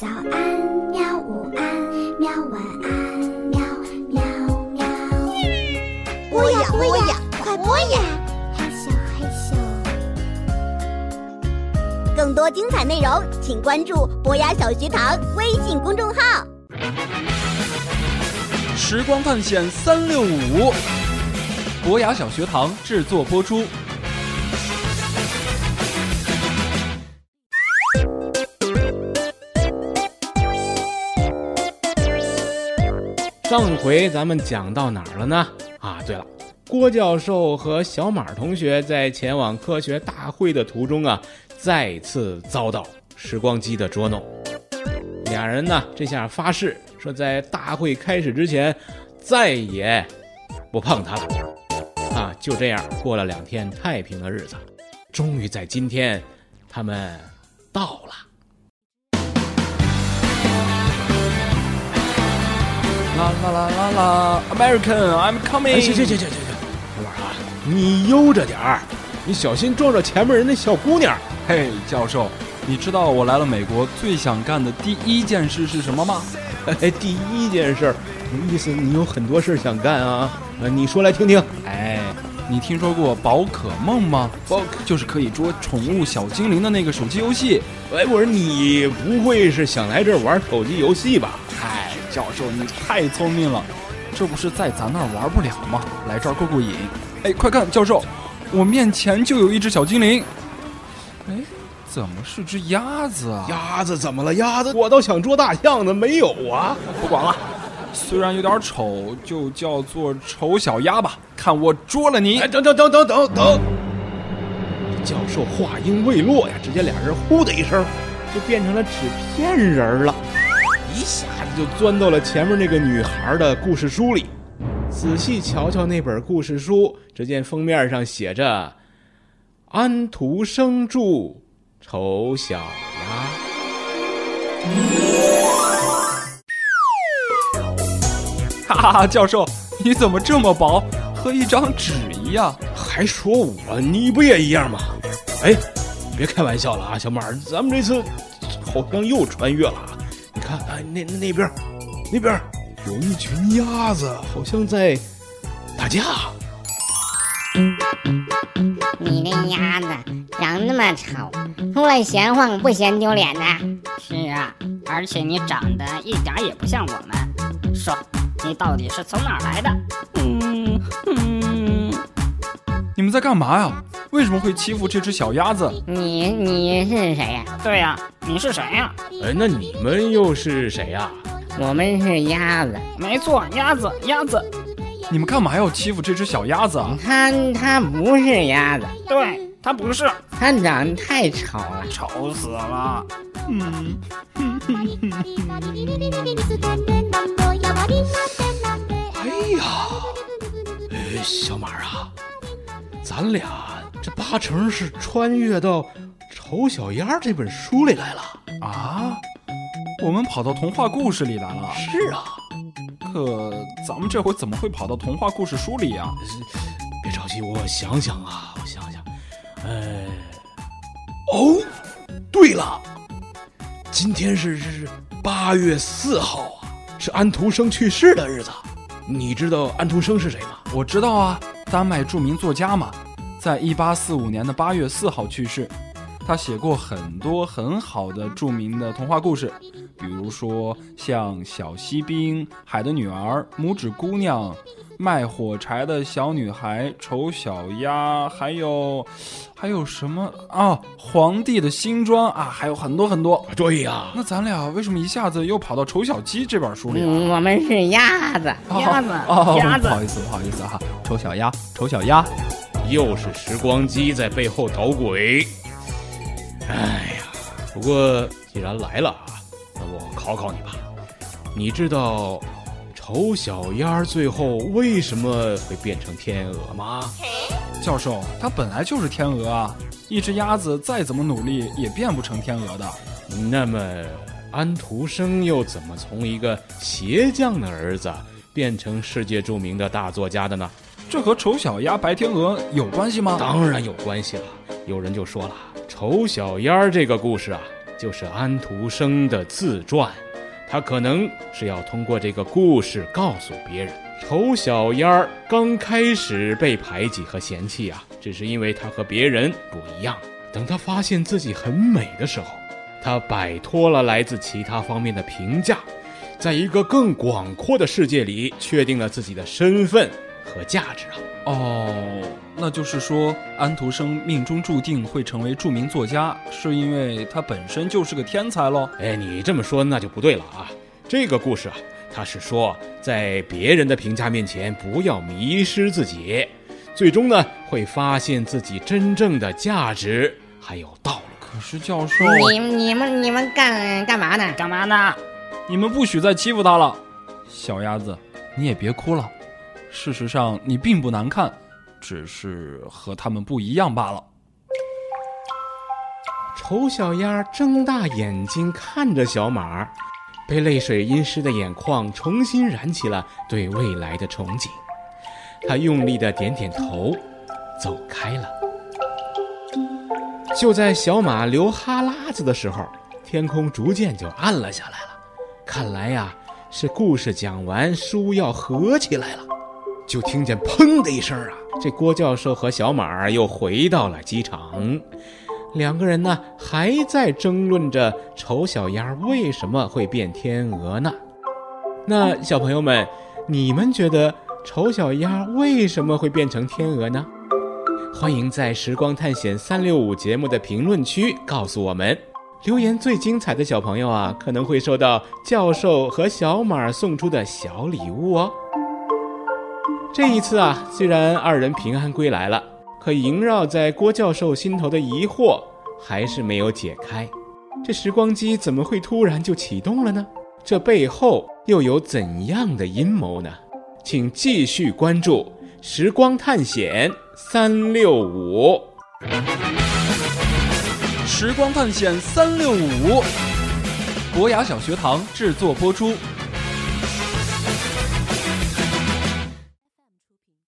早安，喵！午安，喵！晚安，喵喵喵！播呀播呀，快播呀！嘿咻，嘿咻。更多精彩内容，请关注博雅小学堂微信公众号。时光探险三六五，博雅小学堂制作播出。上回咱们讲到哪儿了呢？啊，对了，郭教授和小马同学在前往科学大会的途中啊，再次遭到时光机的捉弄。俩人呢，这下发誓说，在大会开始之前，再也不碰它了。啊，就这样过了两天太平的日子，终于在今天，他们到了。啦啦啦啦啦，American，I'm coming。哎，行行行行行行，小马啊，你悠着点儿，你小心撞着前面人那小姑娘。嘿，教授，你知道我来了美国最想干的第一件事是什么吗？哎，第一件事儿，意思你有很多事儿想干啊？呃，你说来听听。哎，你听说过宝可梦吗？宝就是可以捉宠物小精灵的那个手机游戏。哎，我说你不会是想来这儿玩手机游戏吧？嗨，教授你太聪明了，这不是在咱那儿玩不了吗？来这儿过过瘾。哎，快看，教授，我面前就有一只小精灵。哎，怎么是只鸭子啊？鸭子怎么了？鸭子，我倒想捉大象呢，没有啊。不管了，虽然有点丑，就叫做丑小鸭吧。看我捉了你！哎，等等等等等等。教授话音未落呀，只见俩人呼的一声，就变成了纸片人了，一下子就钻到了前面那个女孩的故事书里。仔细瞧瞧那本故事书，只见封面上写着“安徒生著《丑小鸭》”。哈哈，教授，你怎么这么薄，和一张纸一样？还说我，你不也一样吗？哎，别开玩笑了啊，小马，咱们这次好像又穿越了。那那边，那边有一群鸭子，好像在打架。你那鸭子长那么丑，出来闲晃不嫌丢脸呐？是啊，而且你长得一点也不像我们。说，你到底是从哪儿来的？嗯嗯，你们在干嘛呀？为什么会欺负这只小鸭子？你你是谁呀？对呀，你是谁呀？哎，那你们又是谁呀？我们是鸭子。没错，鸭子，鸭子。你们干嘛要欺负这只小鸭子啊？它它不是鸭子，对，它不是，它长得太丑了，丑死了。嗯。哎呀，哎，小马啊，咱俩这八成是穿越到《丑小鸭》这本书里来了啊！我们跑到童话故事里来了。是啊。可咱们这回怎么会跑到童话故事书里呀？别着急，我想想啊，我想想。呃，哦，对了，今天是是八月四号啊，是安徒生去世的日子。你知道安徒生是谁吗？我知道啊，丹麦著名作家嘛，在一八四五年的八月四号去世。他写过很多很好的著名的童话故事，比如说像《小锡兵》《海的女儿》《拇指姑娘》《卖火柴的小女孩》《丑小鸭》，还有还有什么啊？《皇帝的新装》啊，还有很多很多。对呀，那咱俩为什么一下子又跑到《丑小鸡》这本书里了？我们是鸭子，鸭子，鸭子。不好意思，不好意思哈，丑小鸭，丑小鸭，又是时光机在背后捣鬼。哎呀，不过既然来了啊，那我考考你吧。你知道丑小鸭最后为什么会变成天鹅吗？教授，它本来就是天鹅啊！一只鸭子再怎么努力也变不成天鹅的。那么，安徒生又怎么从一个鞋匠的儿子变成世界著名的大作家的呢？这和丑小鸭、白天鹅有关系吗？当然有关系了。有人就说了。丑小鸭这个故事啊，就是安徒生的自传，他可能是要通过这个故事告诉别人，丑小鸭刚开始被排挤和嫌弃啊，只是因为他和别人不一样。等他发现自己很美的时候，他摆脱了来自其他方面的评价，在一个更广阔的世界里确定了自己的身份和价值啊。哦，那就是说，安徒生命中注定会成为著名作家，是因为他本身就是个天才喽？哎，你这么说那就不对了啊！这个故事啊，他是说在别人的评价面前不要迷失自己，最终呢会发现自己真正的价值还有道路。可是教授，你你们你们干干嘛呢？干嘛呢？你们不许再欺负他了。小鸭子，你也别哭了。事实上，你并不难看，只是和他们不一样罢了。丑小鸭睁大眼睛看着小马，被泪水阴湿的眼眶重新燃起了对未来的憧憬。他用力的点点头，走开了。就在小马流哈喇子的时候，天空逐渐就暗了下来了。看来呀，是故事讲完，书要合起来了。就听见砰的一声啊，这郭教授和小马又回到了机场。两个人呢，还在争论着丑小鸭为什么会变天鹅呢？那小朋友们，你们觉得丑小鸭为什么会变成天鹅呢？欢迎在《时光探险三六五》节目的评论区告诉我们。留言最精彩的小朋友啊，可能会收到教授和小马送出的小礼物哦。这一次啊，虽然二人平安归来了，可萦绕在郭教授心头的疑惑还是没有解开。这时光机怎么会突然就启动了呢？这背后又有怎样的阴谋呢？请继续关注《时光探险三六五》。时光探险三六五，博雅小学堂制作播出。